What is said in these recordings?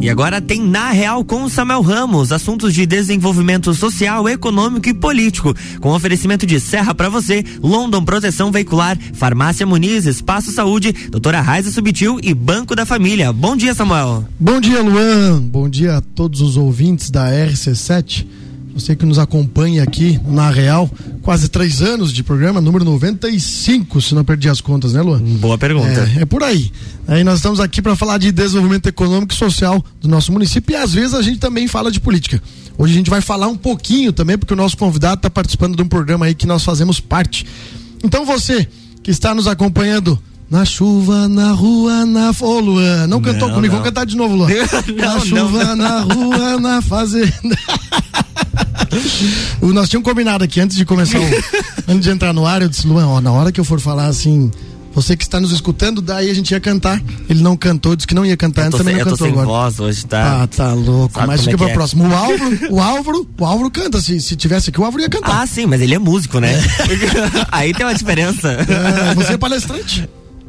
E agora tem Na Real com Samuel Ramos, assuntos de desenvolvimento social, econômico e político, com oferecimento de Serra para você, London Proteção Veicular, Farmácia Muniz, Espaço Saúde, Doutora Raiza Subtil e Banco da Família. Bom dia, Samuel. Bom dia, Luan. Bom dia a todos os ouvintes da RC7. Você que nos acompanha aqui na Real, quase três anos de programa, número 95, se não perdi as contas, né, Luan? Boa pergunta. É, é por aí. Aí nós estamos aqui para falar de desenvolvimento econômico e social do nosso município e às vezes a gente também fala de política. Hoje a gente vai falar um pouquinho também, porque o nosso convidado está participando de um programa aí que nós fazemos parte. Então você que está nos acompanhando na chuva, na rua, na. Ô, Luan, não, não cantou comigo, não. vamos cantar de novo, Luan. não, na chuva, na rua, na fazenda. Nós tínhamos combinado aqui antes de começar, o, antes de entrar no ar, eu disse, Luan, ó, na hora que eu for falar assim, você que está nos escutando, daí a gente ia cantar. Ele não cantou, disse que não ia cantar antes, também não cantou sem agora. voz hoje, tá? Ah, tá louco. Sabe mas fica é para o próximo. O Álvaro, o Álvaro, o Álvaro canta. Se, se tivesse aqui, o Álvaro ia cantar. Ah, sim, mas ele é músico, né? É. Aí tem uma diferença. É, você é palestrante.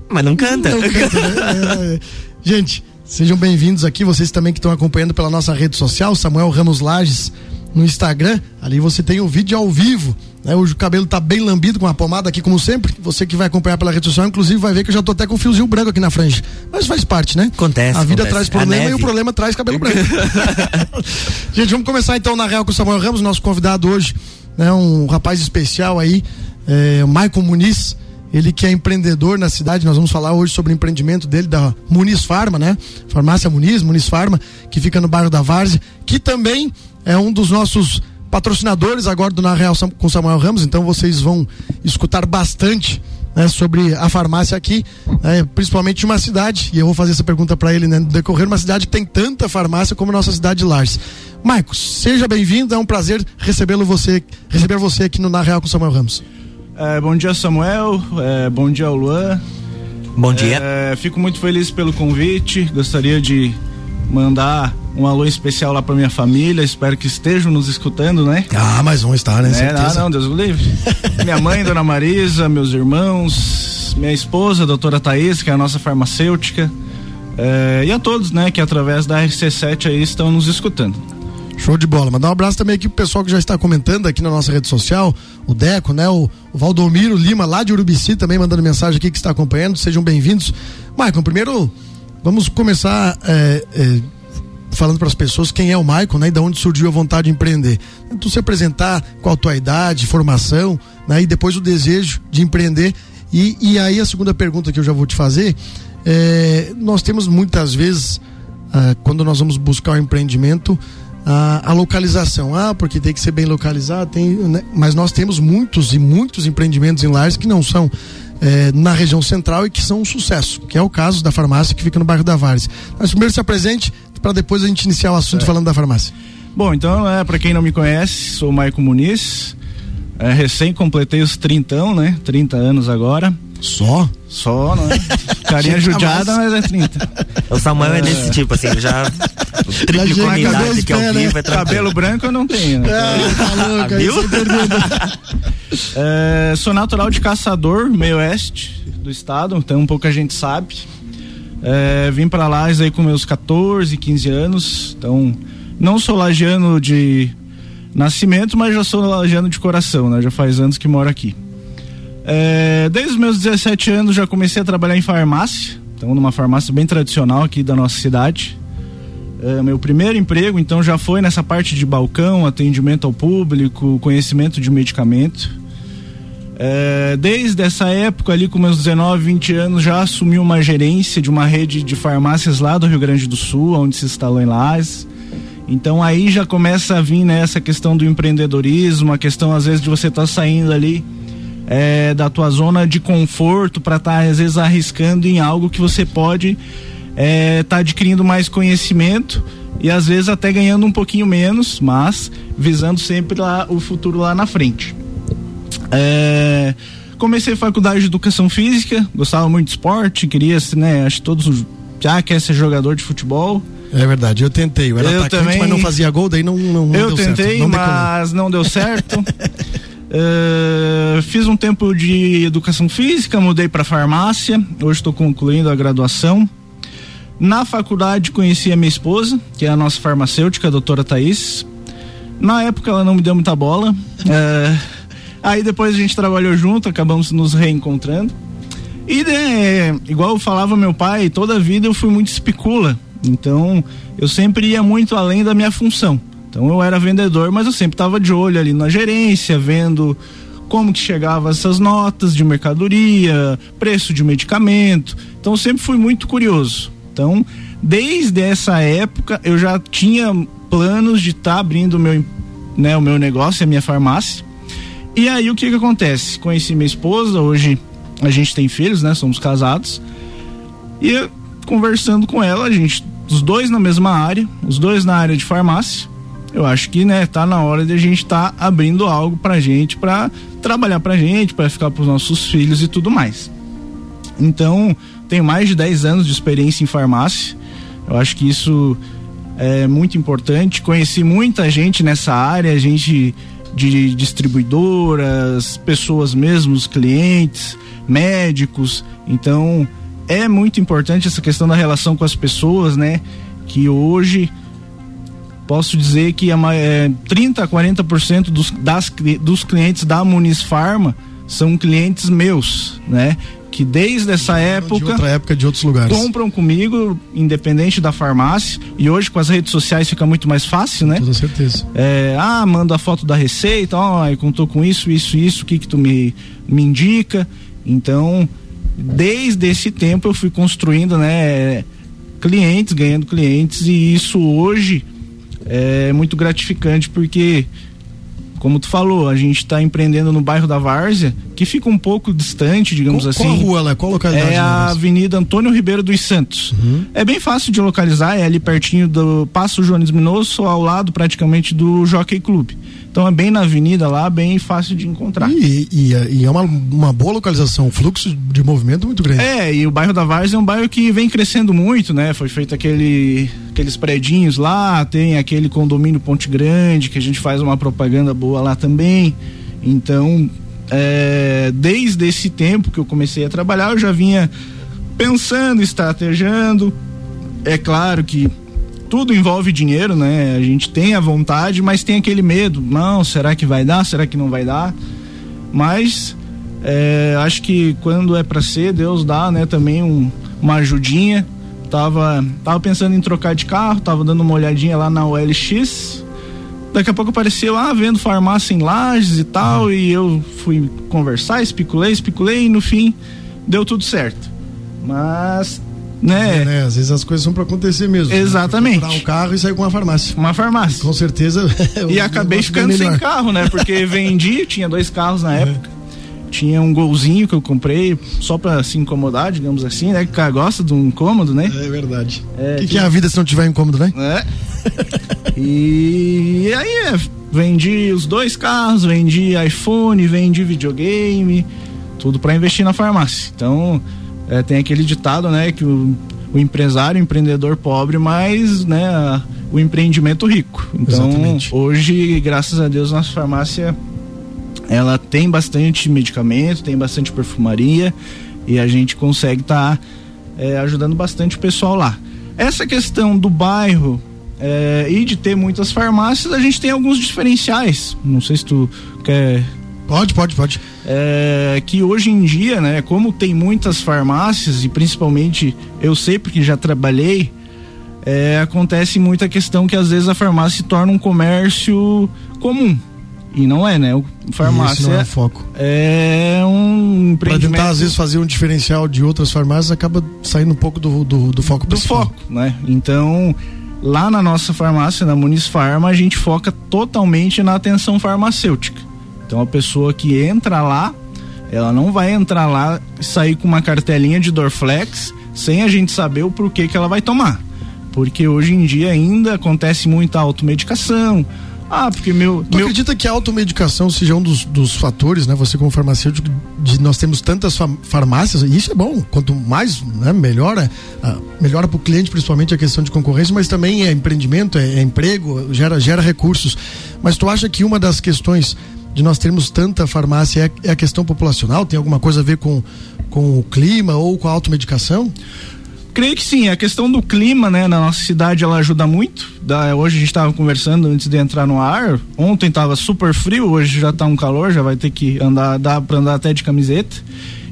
Mas não canta. Não canta né? É. Gente, sejam bem-vindos aqui, vocês também que estão acompanhando pela nossa rede social, Samuel Ramos Lages no Instagram. Ali você tem o vídeo ao vivo. Né? O cabelo tá bem lambido com a pomada aqui, como sempre. Você que vai acompanhar pela rede social, inclusive, vai ver que eu já tô até com um fiozinho branco aqui na frente. Mas faz parte, né? Acontece. A vida acontece. traz problema e o problema traz cabelo branco. Gente, vamos começar então na Real com o Samuel Ramos, nosso convidado hoje, né? Um rapaz especial aí, é, o Maicon Muniz. Ele que é empreendedor na cidade, nós vamos falar hoje sobre o empreendimento dele da Muniz Farma, né? Farmácia Muniz, Muniz Farma, que fica no bairro da Várzea, que também é um dos nossos patrocinadores agora do Na Real com Samuel Ramos, então vocês vão escutar bastante né, sobre a farmácia aqui, né, principalmente uma cidade, e eu vou fazer essa pergunta para ele, né, no decorrer uma cidade que tem tanta farmácia como a nossa cidade de Lares. Marcos, seja bem-vindo, é um prazer recebê-lo você, receber você aqui no Na Real com Samuel Ramos. É, bom dia, Samuel. É, bom dia, Luan. Bom dia. É, fico muito feliz pelo convite. Gostaria de mandar um alô especial lá pra minha família, espero que estejam nos escutando, né? Ah, mas vão estar, né? É, não, não, Deus o livre. minha mãe, Dona Marisa, meus irmãos, minha esposa, doutora Thaís, que é a nossa farmacêutica, é, e a todos, né, que através da RC7 aí estão nos escutando. Show de bola. Mandar um abraço também aqui pro pessoal que já está comentando aqui na nossa rede social, o Deco, né? O, o Valdomiro Lima, lá de Urubici, também mandando mensagem aqui que está acompanhando. Sejam bem-vindos. Maicon, primeiro Vamos começar é, é, falando para as pessoas quem é o Maicon, né? E de onde surgiu a vontade de empreender. Então, se apresentar qual a tua idade, formação, né? E depois o desejo de empreender. E, e aí a segunda pergunta que eu já vou te fazer é, nós temos muitas vezes ah, quando nós vamos buscar o um empreendimento a, a, localização. Ah, porque tem que ser bem localizado, tem, né? mas nós temos muitos e muitos empreendimentos em lares que não são é, na região central e que são um sucesso, que é o caso da farmácia que fica no bairro da Vares. Mas primeiro se apresente para depois a gente iniciar o assunto é. falando da farmácia. Bom, então, é, para quem não me conhece, sou o Maico Muniz. É, recém completei os 30, né? 30 anos agora. Só? Só, não é? Carinha judiada, mas é 30. O Samuel é, é desse tipo, assim, já triplicou a idade que ao vivo é Cabelo branco eu não tenho. Né? É, tá louco, Viu? é, sou natural de Caçador, meio oeste do estado, então um pouco a gente sabe. É, vim para lá aí com meus 14, 15 anos, então não sou lagiano de nascimento, mas já sou lagiano de coração, né? Já faz anos que moro aqui. É, desde os meus 17 anos já comecei a trabalhar em farmácia, então numa farmácia bem tradicional aqui da nossa cidade. É, meu primeiro emprego, então, já foi nessa parte de balcão, atendimento ao público, conhecimento de medicamento. É, desde essa época, ali com meus 19, 20 anos, já assumi uma gerência de uma rede de farmácias lá do Rio Grande do Sul, onde se instalou em Lages. Então aí já começa a vir né, essa questão do empreendedorismo, a questão às vezes de você estar tá saindo ali é, da tua zona de conforto para estar tá, às vezes arriscando em algo que você pode estar é, tá adquirindo mais conhecimento e às vezes até ganhando um pouquinho menos, mas visando sempre lá o futuro lá na frente. É, comecei faculdade de educação física, gostava muito de esporte, queria, né, acho que todos já quer ser jogador de futebol. É verdade, eu tentei. Eu era eu atacante, também, mas não fazia gol, daí não, não, não eu deu tentei, certo. Eu tentei, mas não deu certo. Uh, fiz um tempo de educação física, mudei para farmácia. Hoje estou concluindo a graduação. Na faculdade conheci a minha esposa, que é a nossa farmacêutica, a doutora Thaís. Na época ela não me deu muita bola. é, aí depois a gente trabalhou junto, acabamos nos reencontrando. E né, igual falava meu pai, toda a vida eu fui muito especula. Então eu sempre ia muito além da minha função. Então eu era vendedor, mas eu sempre estava de olho ali na gerência, vendo como que chegava essas notas de mercadoria, preço de medicamento. Então eu sempre fui muito curioso. Então, desde essa época eu já tinha planos de estar tá abrindo o meu, né, o meu negócio, a minha farmácia. E aí o que que acontece? Conheci minha esposa, hoje a gente tem filhos, né? Somos casados. E conversando com ela, a gente, os dois na mesma área, os dois na área de farmácia. Eu acho que, né, tá na hora de a gente estar tá abrindo algo pra gente, pra trabalhar pra gente, para ficar pros nossos filhos e tudo mais. Então, tenho mais de 10 anos de experiência em farmácia. Eu acho que isso é muito importante. Conheci muita gente nessa área, gente de distribuidoras, pessoas mesmos, clientes, médicos. Então, é muito importante essa questão da relação com as pessoas, né? Que hoje posso dizer que é, 30 a 40% dos, das, dos clientes da Muniz Farma são clientes meus, né? Que desde essa época. De outra época de outros lugares. Compram comigo, independente da farmácia. E hoje com as redes sociais fica muito mais fácil, né? Com toda certeza. É, ah, manda a foto da receita, ó, oh, contou com isso, isso, isso, o que que tu me, me indica. Então, desde esse tempo eu fui construindo, né? Clientes, ganhando clientes, e isso hoje é muito gratificante porque como tu falou, a gente está empreendendo no bairro da Várzea, que fica um pouco distante, digamos qual, assim. Qual rua lá? Qual localidade? É a Avenida Antônio Ribeiro dos Santos. Uhum. É bem fácil de localizar, é ali pertinho do Passo Jones Minosso, ao lado praticamente do Jockey Club. Então é bem na avenida lá, bem fácil de encontrar. E, e, e é uma, uma boa localização, um fluxo de movimento muito grande. É, e o bairro da Várzea é um bairro que vem crescendo muito, né? Foi feito aquele, aqueles predinhos lá, tem aquele condomínio Ponte Grande, que a gente faz uma propaganda boa lá também. Então, é, desde esse tempo que eu comecei a trabalhar, eu já vinha pensando, estrategando. É claro que tudo envolve dinheiro, né? A gente tem a vontade, mas tem aquele medo. Não, será que vai dar? Será que não vai dar? Mas é, acho que quando é para ser, Deus dá, né? Também um, uma ajudinha. Tava, tava pensando em trocar de carro, tava dando uma olhadinha lá na OLX. Daqui a pouco apareceu, ah, vendo farmácia em lajes e tal, uhum. e eu fui conversar, especulei, especulei, e no fim deu tudo certo. Mas né? É, né? Às vezes as coisas são para acontecer mesmo. Né? Exatamente. Né? Comprar um carro e sair com uma farmácia. Uma farmácia. Com certeza. e acabei ficando sem carro, né? Porque vendi, tinha dois carros na é. época. Tinha um golzinho que eu comprei só pra se incomodar, digamos assim, né? Que o cara gosta de um incômodo, né? É verdade. O é, que, que, é a vida se não tiver incômodo, né? É. e aí, é, vendi os dois carros, vendi iPhone, vendi videogame, tudo para investir na farmácia. Então, é, tem aquele ditado, né, que o, o empresário, o empreendedor pobre, mas, né, a, o empreendimento rico. Então, Exatamente. hoje, graças a Deus, nossa farmácia ela tem bastante medicamento, tem bastante perfumaria e a gente consegue estar tá, é, ajudando bastante o pessoal lá. Essa questão do bairro é, e de ter muitas farmácias, a gente tem alguns diferenciais. Não sei se tu quer Pode, pode, pode. É, que hoje em dia, né, como tem muitas farmácias e principalmente eu sei porque já trabalhei, é, acontece muita questão que às vezes a farmácia se torna um comércio comum. E não é, né? O farmácia não é o foco. É um empreendimento. Pra tentar, às vezes, fazer um diferencial de outras farmácias, acaba saindo um pouco do, do, do foco do principal. foco, né? Então, lá na nossa farmácia, na Muniz Farma, a gente foca totalmente na atenção farmacêutica. Então a pessoa que entra lá, ela não vai entrar lá e sair com uma cartelinha de Dorflex sem a gente saber o porquê que ela vai tomar. Porque hoje em dia ainda acontece muita automedicação. Ah, porque meu. Tu meu... acredita que a automedicação seja um dos, dos fatores, né? Você como farmacêutico, de nós temos tantas farmácias, e isso é bom. Quanto mais, né, melhora, uh, melhora para o cliente, principalmente a questão de concorrência, mas também é empreendimento, é, é emprego, gera, gera recursos. Mas tu acha que uma das questões de nós termos tanta farmácia é, é, a questão populacional? Tem alguma coisa a ver com, com o clima ou com a automedicação? Creio que sim, a questão do clima, né, na nossa cidade ela ajuda muito. Da, hoje a gente estava conversando antes de entrar no ar. Ontem estava super frio, hoje já está um calor, já vai ter que andar, dá para andar até de camiseta.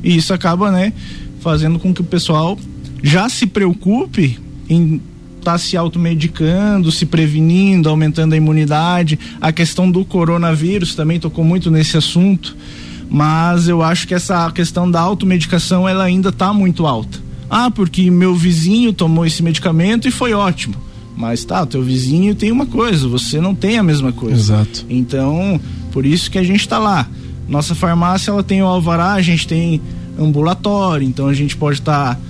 E isso acaba, né, fazendo com que o pessoal já se preocupe em estar tá se automedicando, se prevenindo, aumentando a imunidade. A questão do coronavírus também tocou muito nesse assunto, mas eu acho que essa questão da automedicação ela ainda está muito alta. Ah, porque meu vizinho tomou esse medicamento e foi ótimo. Mas tá, teu vizinho tem uma coisa, você não tem a mesma coisa. Exato. Então, por isso que a gente está lá. Nossa farmácia ela tem o alvará, a gente tem ambulatório, então a gente pode estar tá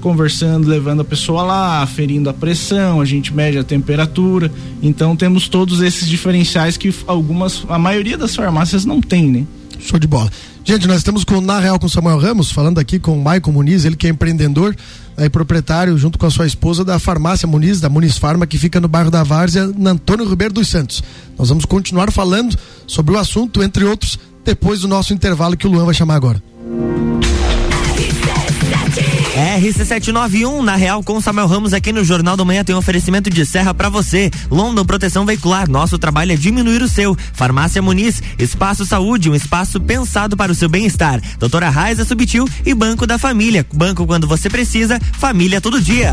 conversando, levando a pessoa lá, aferindo a pressão, a gente mede a temperatura. Então temos todos esses diferenciais que algumas, a maioria das farmácias não tem, né? Show de bola. Gente, nós estamos com Na Real com Samuel Ramos, falando aqui com o Maicon Muniz, ele que é empreendedor e proprietário, junto com a sua esposa, da farmácia Muniz, da Muniz Farma, que fica no bairro da Várzea, na Antônio Ribeiro dos Santos. Nós vamos continuar falando sobre o assunto, entre outros, depois do nosso intervalo que o Luan vai chamar agora. RC791, na Real com Samuel Ramos aqui no Jornal da Manhã tem um oferecimento de serra para você. London Proteção Veicular, nosso trabalho é diminuir o seu. Farmácia Muniz, Espaço Saúde, um espaço pensado para o seu bem-estar. Doutora Raiza Subtil e Banco da Família. Banco quando você precisa, família todo dia.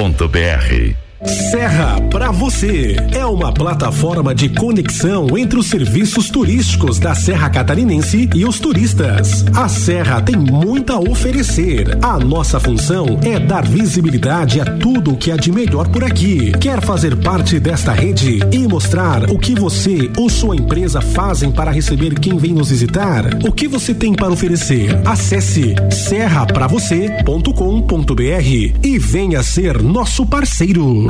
.br Serra para você é uma plataforma de conexão entre os serviços turísticos da Serra Catarinense e os turistas. A Serra tem muito a oferecer. A nossa função é dar visibilidade a tudo o que há de melhor por aqui. Quer fazer parte desta rede e mostrar o que você ou sua empresa fazem para receber quem vem nos visitar? O que você tem para oferecer? Acesse serrapravocê.com.br e venha ser nosso parceiro.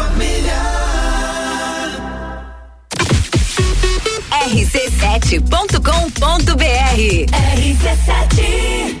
rc7.com.br. RC7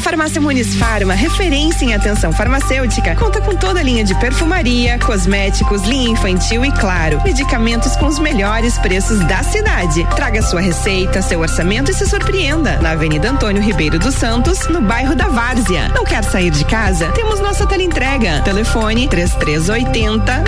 A Farmácia Muniz Farma, referência em atenção farmacêutica, conta com toda a linha de perfumaria, cosméticos, linha infantil e, claro, medicamentos com os melhores preços da cidade. Traga sua receita, seu orçamento e se surpreenda. Na Avenida Antônio Ribeiro dos Santos, no bairro da Várzea. Não quer sair de casa? Temos nossa teleentrega. Telefone 3380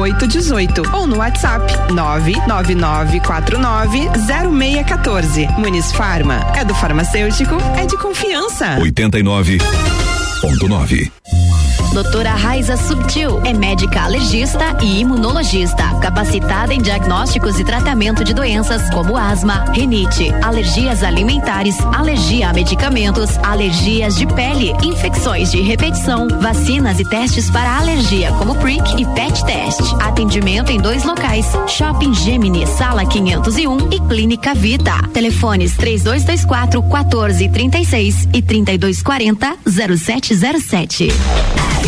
0818 ou no WhatsApp 99949 0614. Muniz Farma. É do farmacêutico, é de confiança. 89.9. Doutora Raiza Subtil é médica alergista e imunologista, capacitada em diagnósticos e tratamento de doenças como asma, rinite, alergias alimentares, alergia a medicamentos, alergias de pele, infecções de repetição, vacinas e testes para alergia como PRIC e PET Test. Atendimento em dois locais: Shopping Gemini, sala 501 e Clínica Vita. Telefones 3224 1436 e 3240 0707.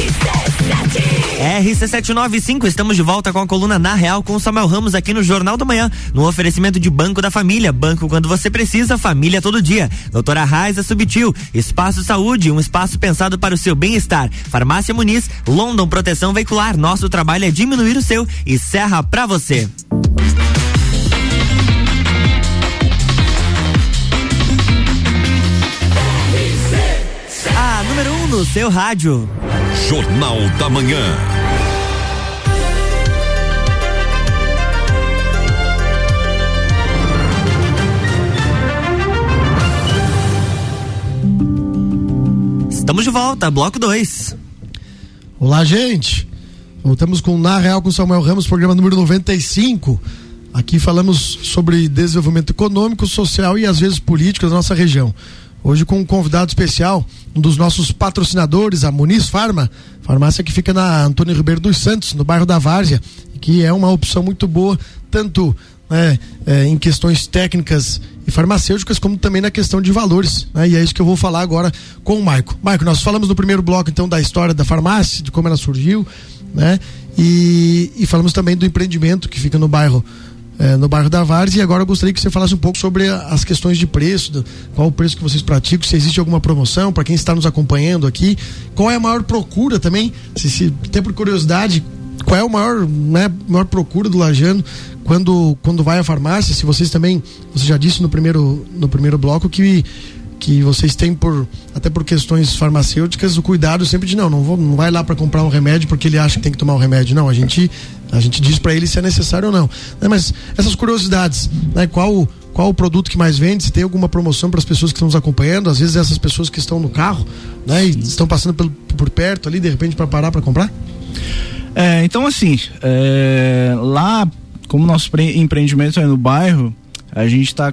RC795, estamos de volta com a coluna Na Real com o Samuel Ramos aqui no Jornal da Manhã, no oferecimento de Banco da Família. Banco quando você precisa, família todo dia. Doutora Raiza Subtil, Espaço Saúde, um espaço pensado para o seu bem-estar. Farmácia Muniz, London Proteção Veicular. Nosso trabalho é diminuir o seu e serra pra você. A número 1 um no seu rádio. Jornal da Manhã. Estamos de volta, bloco 2. Olá, gente. Voltamos com Na Real com Samuel Ramos, programa número 95. Aqui falamos sobre desenvolvimento econômico, social e às vezes político da nossa região. Hoje com um convidado especial, um dos nossos patrocinadores, a Muniz Farma, farmácia que fica na Antônio Ribeiro dos Santos, no bairro da Várzea, que é uma opção muito boa, tanto né, é, em questões técnicas e farmacêuticas, como também na questão de valores. Né? E é isso que eu vou falar agora com o Maico. Maico, nós falamos no primeiro bloco então da história da farmácia, de como ela surgiu, né? E, e falamos também do empreendimento que fica no bairro é, no bairro da Várzea e agora eu gostaria que você falasse um pouco sobre as questões de preço, do, qual o preço que vocês praticam, se existe alguma promoção para quem está nos acompanhando aqui, qual é a maior procura também, se, se até por curiosidade, qual é o maior, né, maior procura do lajano quando quando vai à farmácia, se vocês também, você já disse no primeiro no primeiro bloco que que vocês têm por até por questões farmacêuticas o cuidado sempre de não não, vou, não vai lá para comprar um remédio porque ele acha que tem que tomar um remédio. Não a gente a gente diz para ele se é necessário ou não né? mas essas curiosidades né qual qual o produto que mais vende se tem alguma promoção para as pessoas que estão nos acompanhando às vezes essas pessoas que estão no carro né e estão passando por, por perto ali de repente para parar para comprar é, então assim é, lá como nosso empreendimento é no bairro a gente está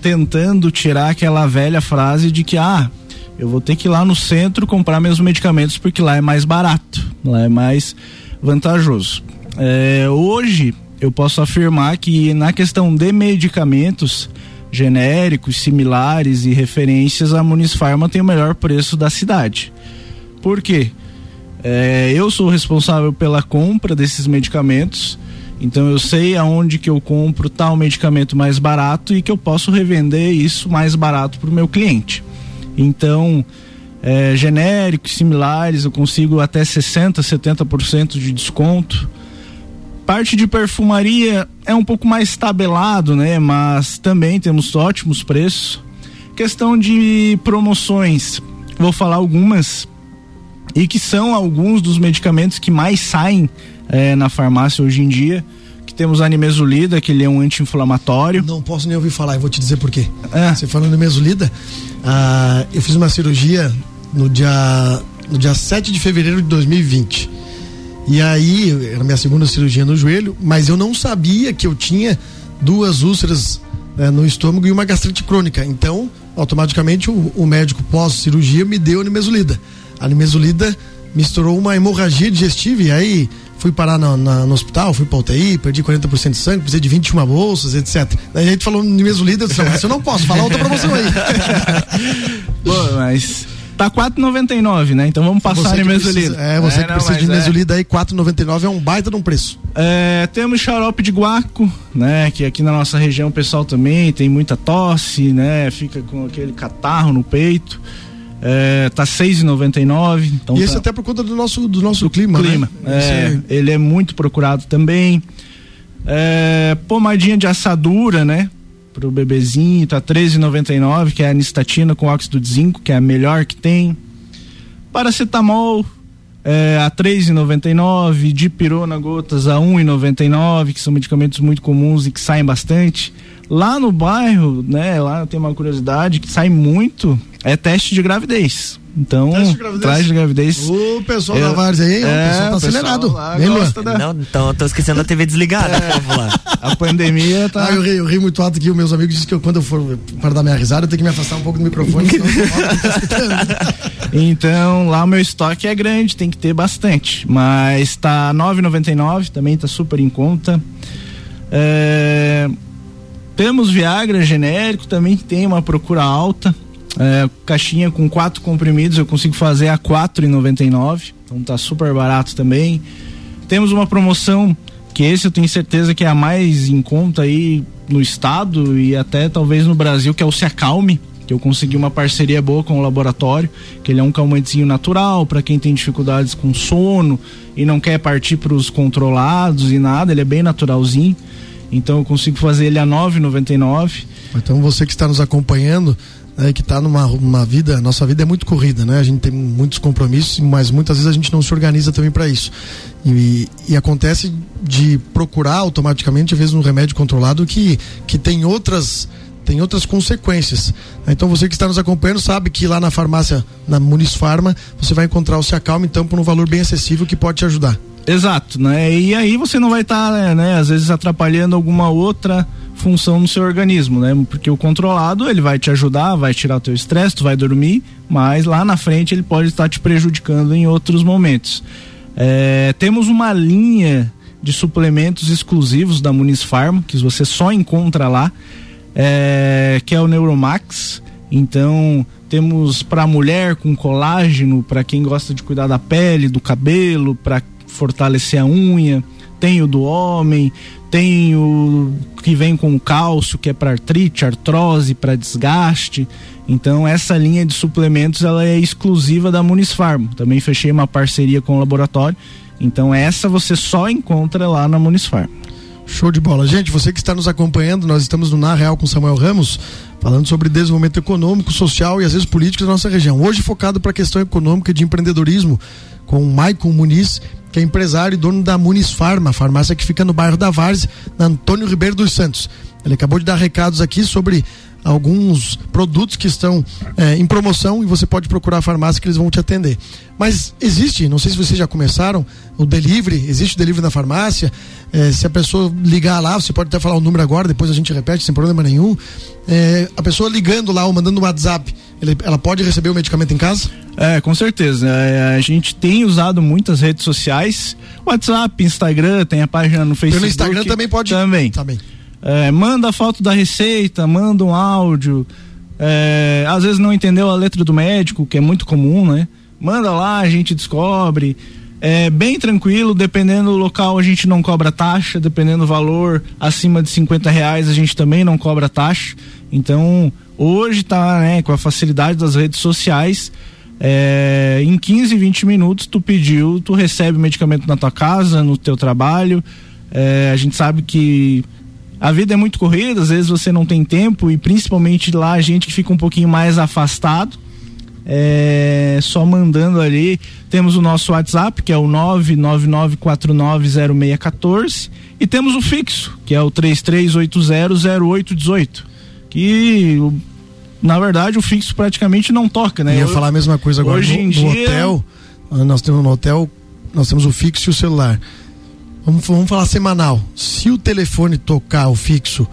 tentando tirar aquela velha frase de que ah eu vou ter que ir lá no centro comprar meus medicamentos porque lá é mais barato, lá é mais vantajoso. É, hoje eu posso afirmar que na questão de medicamentos genéricos, similares e referências, a Munisfarma tem o melhor preço da cidade. Por quê? É, eu sou responsável pela compra desses medicamentos então eu sei aonde que eu compro tal medicamento mais barato e que eu posso revender isso mais barato para o meu cliente. Então, é, genéricos, similares, eu consigo até 60%, 70% de desconto. Parte de perfumaria é um pouco mais tabelado, né? Mas também temos ótimos preços. Questão de promoções, vou falar algumas e que são alguns dos medicamentos que mais saem é, na farmácia hoje em dia. Que temos a nimesulida, que ele é um anti-inflamatório. Não posso nem ouvir falar, eu vou te dizer por quê. É. Você falando nimesulida, ah, eu fiz uma cirurgia no dia, no dia 7 de fevereiro de 2020. E aí, era minha segunda cirurgia no joelho, mas eu não sabia que eu tinha duas úlceras né, no estômago e uma gastrite crônica. Então, automaticamente, o, o médico pós-cirurgia me deu a nimesulida. A nimesulida misturou uma hemorragia digestiva e aí fui parar no, na, no hospital, fui pra UTI, perdi 40% de sangue, precisei de 21 bolsas, etc. Daí a gente falou líder, eu disse, mas eu não posso, falar outra promoção aí. Pô, mas tá 4,99, né? Então vamos passar em mesolida. É, você é, que não, precisa de mesolida é... aí, 4,99 é um baita de um preço. É, temos xarope de guaco, né? Que aqui na nossa região o pessoal também tem muita tosse, né? Fica com aquele catarro no peito. É, tá 6,99. Então e esse tá... até por conta do nosso, do nosso do clima, clima. Né? É, ele é muito procurado também. É, pomadinha de assadura, né? Pro bebezinho, tá 13,99, que é a anistatina com óxido de zinco, que é a melhor que tem. Paracetamol, é, a 3,99, dipirona gotas a 1,99, que são medicamentos muito comuns e que saem bastante. Lá no bairro, né, lá tem uma curiosidade que sai muito, é teste de gravidez. Então, Teste de gravidez. teste de gravidez. O pessoal Eu- da Várzea aí, ó, o É, pessoal tá o pessoal acelerado. lá gosta da- Não, então eu tô esquecendo a TV desligada, lá. A pandemia tá. Ah, eu ri, eu ri muito alto aqui. Os meus amigos dizem que eu, quando eu for para dar minha risada, eu tenho que me afastar um pouco do microfone. senão eu tô mal, tô escutando. Então, lá o meu estoque é grande, tem que ter bastante. Mas tá R$ 9,99, também tá super em conta. É, Temos Viagra genérico, também que tem uma procura alta. É, caixinha com quatro comprimidos eu consigo fazer a R$ 4,99. Então tá super barato também. Temos uma promoção que esse eu tenho certeza que é a mais em conta aí no estado e até talvez no Brasil, que é o Se Acalme, que eu consegui uma parceria boa com o laboratório, que ele é um calmantezinho natural para quem tem dificuldades com sono e não quer partir para os controlados e nada, ele é bem naturalzinho. Então eu consigo fazer ele a 9,99. Então você que está nos acompanhando, né, que está numa uma vida, nossa vida é muito corrida, né? A gente tem muitos compromissos, mas muitas vezes a gente não se organiza também para isso. E, e acontece de procurar automaticamente, às vezes, um remédio controlado que, que tem outras tem outras consequências. Então você que está nos acompanhando sabe que lá na farmácia, na Muniz Farma, você vai encontrar o Se Acalme, então, por um valor bem acessível que pode te ajudar. Exato, né? E aí você não vai estar, né, né, às vezes atrapalhando alguma outra função no seu organismo, né? Porque o controlado, ele vai te ajudar, vai tirar o teu estresse, tu vai dormir, mas lá na frente ele pode estar te prejudicando em outros momentos. É, temos uma linha de suplementos exclusivos da Muniz Farma, que você só encontra lá, é, que é o Neuromax. Então, temos para mulher com colágeno, para quem gosta de cuidar da pele, do cabelo, para fortalecer a unha. Tem o do homem, tem o que vem com cálcio, que é para artrite, artrose, para desgaste. Então, essa linha de suplementos ela é exclusiva da Muniz Farma. Também fechei uma parceria com o laboratório. Então, essa você só encontra lá na Muniz Farma. Show de bola. Gente, você que está nos acompanhando, nós estamos no Na Real com Samuel Ramos, falando sobre desenvolvimento econômico, social e às vezes político da nossa região. Hoje focado para a questão econômica e de empreendedorismo, com o Maicon Muniz, que é empresário e dono da Muniz Farma, farmácia que fica no bairro da Várzea, na Antônio Ribeiro dos Santos. Ele acabou de dar recados aqui sobre alguns produtos que estão eh, em promoção e você pode procurar a farmácia que eles vão te atender. Mas existe, não sei se vocês já começaram, o delivery, existe o delivery na farmácia. Eh, se a pessoa ligar lá, você pode até falar o número agora, depois a gente repete sem problema nenhum. Eh, a pessoa ligando lá ou mandando um WhatsApp, ele- ela pode receber o medicamento em casa? É, com certeza. É, a gente tem usado muitas redes sociais, WhatsApp, Instagram, tem a página no Facebook. Pelo Instagram também pode. Também. Também. É, manda a foto da receita, manda um áudio. É, às vezes não entendeu a letra do médico, que é muito comum, né? Manda lá, a gente descobre. É bem tranquilo, dependendo do local a gente não cobra taxa, dependendo do valor acima de 50 reais a gente também não cobra taxa. Então, hoje tá, né, com a facilidade das redes sociais, é, em 15, 20 minutos tu pediu, tu recebe medicamento na tua casa, no teu trabalho. É, a gente sabe que a vida é muito corrida, às vezes você não tem tempo e principalmente lá a gente que fica um pouquinho mais afastado. É, só mandando ali. Temos o nosso WhatsApp, que é o 999490614. E temos o fixo, que é o 33800818. Que, na verdade, o fixo praticamente não toca, né? Eu ia falar a mesma coisa agora. Hoje no, em no dia- hotel, nós temos no hotel, nós temos o fixo e o celular. Vamos, vamos falar semanal. Se o telefone tocar o fixo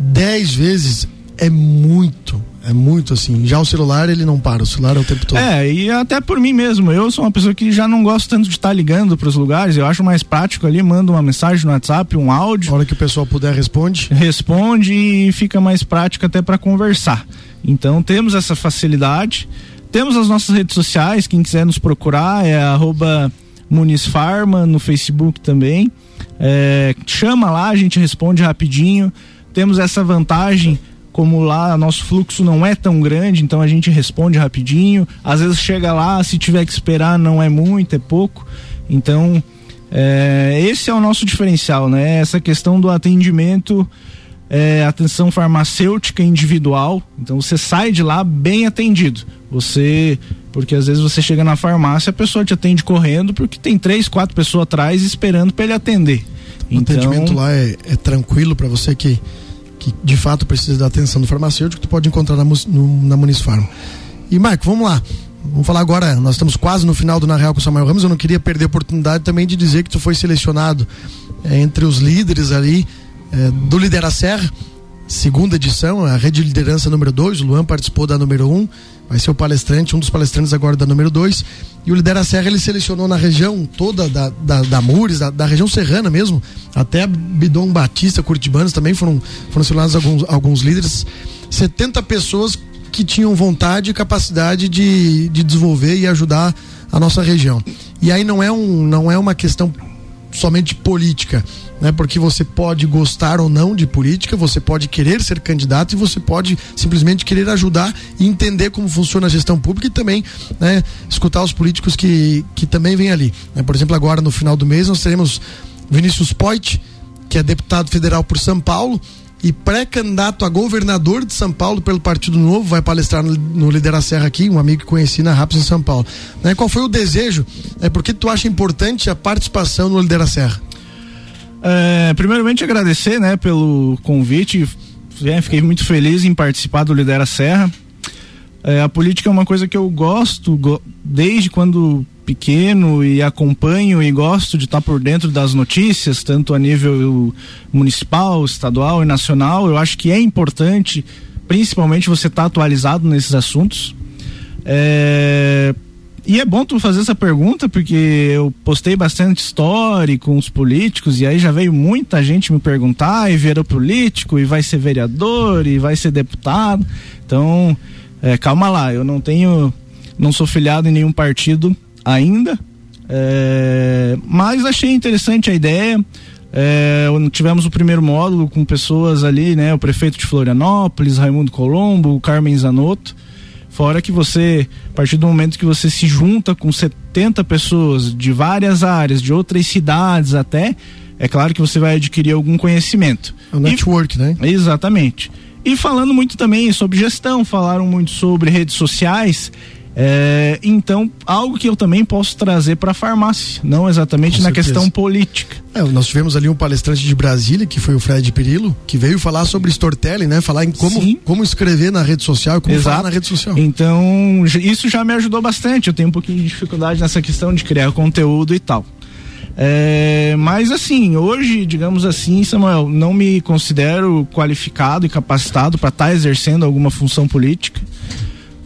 10 vezes, é muito. É muito assim. Já o celular, ele não para. O celular é o tempo todo. É, e até por mim mesmo. Eu sou uma pessoa que já não gosto tanto de estar ligando para os lugares. Eu acho mais prático ali, manda uma mensagem no WhatsApp, um áudio. A hora que o pessoal puder, responde. Responde e fica mais prático até para conversar. Então temos essa facilidade. Temos as nossas redes sociais, quem quiser nos procurar é arroba Muniz Farma no Facebook também. É, chama lá, a gente responde rapidinho. Temos essa vantagem, como lá nosso fluxo não é tão grande, então a gente responde rapidinho. Às vezes chega lá, se tiver que esperar, não é muito, é pouco. Então, é, esse é o nosso diferencial, né? Essa questão do atendimento, é, atenção farmacêutica individual. Então você sai de lá bem atendido. Você, porque às vezes você chega na farmácia, a pessoa te atende correndo porque tem três, quatro pessoas atrás esperando para ele atender. O atendimento lá é, é tranquilo para você que, que de fato precisa da atenção do farmacêutico, tu pode encontrar na, no- na Muniz Farma. E Marco, vamos lá. vamos falar agora, nós estamos quase no final do Na Real com o Samuel Ramos, eu não queria perder a oportunidade também de dizer que tu foi selecionado é, entre os líderes ali é, do Lidera Serra, segunda edição, a rede de liderança número 2, o Luan participou da número 1, um, vai ser o palestrante, um dos palestrantes agora da número 2. E o Lidera Serra ele selecionou na região toda da, da, da Mures, da, da, região serrana mesmo, até Bidon Batista, Curitibanos também foram, foram selecionados alguns, alguns líderes. 70 pessoas que tinham vontade e capacidade de, de desenvolver e ajudar a nossa região. E aí não é, um, não é uma questão somente política, né? Porque você pode gostar ou não de política, você pode querer ser candidato e você pode simplesmente querer ajudar e entender como funciona a gestão pública e também, né, escutar os políticos que, que também vêm ali. Né? Por exemplo, agora no final do mês nós teremos Vinícius Poit, que é deputado federal por São Paulo, e pré-candidato a governador de São Paulo pelo Partido Novo, vai palestrar no, no Lidera Serra aqui, um amigo que conheci na Raps em São Paulo. Né? Qual foi o desejo? É, por que tu acha importante a participação no Lidera Serra? É, primeiramente agradecer né, pelo convite. É, fiquei muito feliz em participar do Lidera Serra. É, a política é uma coisa que eu gosto go desde quando pequeno e acompanho e gosto de estar por dentro das notícias, tanto a nível municipal, estadual e nacional. Eu acho que é importante, principalmente, você estar atualizado nesses assuntos. É... E é bom tu fazer essa pergunta, porque eu postei bastante story com os políticos, e aí já veio muita gente me perguntar, e virou político, e vai ser vereador, e vai ser deputado. Então, é, calma lá, eu não tenho. Não sou filiado em nenhum partido ainda, é, mas achei interessante a ideia. É, tivemos o primeiro módulo com pessoas ali, né? O prefeito de Florianópolis, Raimundo Colombo, o Carmen Zanotto. Fora que você, a partir do momento que você se junta com 70 pessoas de várias áreas, de outras cidades até, é claro que você vai adquirir algum conhecimento. O network, e, né? Exatamente. E falando muito também sobre gestão, falaram muito sobre redes sociais. É, então, algo que eu também posso trazer para a farmácia, não exatamente Com na certeza. questão política. É, nós tivemos ali um palestrante de Brasília, que foi o Fred Perillo, que veio falar sobre storytelling, né? Falar em como, como escrever na rede social como Exato. falar na rede social. Então, isso já me ajudou bastante. Eu tenho um pouquinho de dificuldade nessa questão de criar conteúdo e tal. É, mas assim, hoje, digamos assim, Samuel, não me considero qualificado e capacitado para estar tá exercendo alguma função política.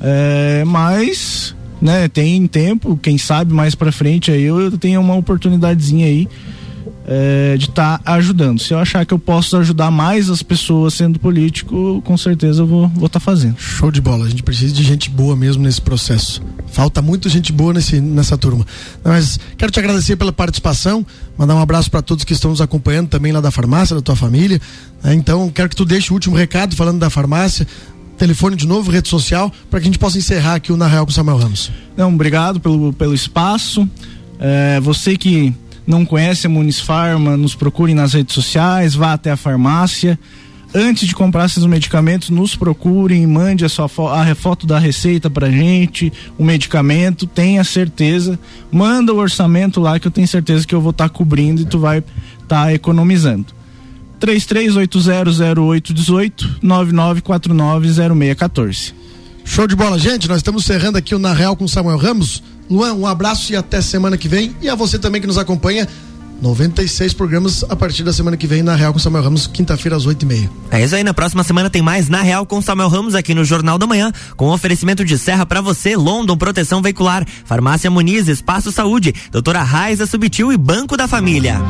É, mas, né, tem tempo, quem sabe mais para frente aí eu tenho uma oportunidadezinha aí é, de estar tá ajudando. Se eu achar que eu posso ajudar mais as pessoas sendo político, com certeza eu vou estar tá fazendo. Show de bola. A gente precisa de gente boa mesmo nesse processo. Falta muito gente boa nesse, nessa turma. Mas quero te agradecer pela participação, mandar um abraço para todos que estão nos acompanhando também lá da farmácia, da tua família. É, então, quero que tu deixe o último recado falando da farmácia, telefone de novo, rede social, para que a gente possa encerrar aqui o Na Real com Samuel Ramos. Não, obrigado pelo, pelo espaço. É, você que não conhece a Munisfarma, nos procure nas redes sociais, vá até a farmácia. Antes de comprar esses medicamentos, nos procurem, mande a sua fo a foto da receita pra gente, o medicamento, tenha certeza, manda o orçamento lá que eu tenho certeza que eu vou estar tá cobrindo e tu vai estar tá economizando. 33800818 99490614. Show de bola, gente. Nós estamos encerrando aqui o Na Real com Samuel Ramos. Luan, um abraço e até semana que vem. E a você também que nos acompanha. 96 programas a partir da semana que vem na Real com Samuel Ramos, quinta-feira às 8 e meia. É isso aí, na próxima semana tem mais na Real com Samuel Ramos aqui no Jornal da Manhã, com oferecimento de serra para você, London Proteção Veicular, Farmácia Muniz, Espaço Saúde, Doutora Raiza Subtil e Banco da Família.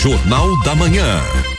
Jornal da Manhã.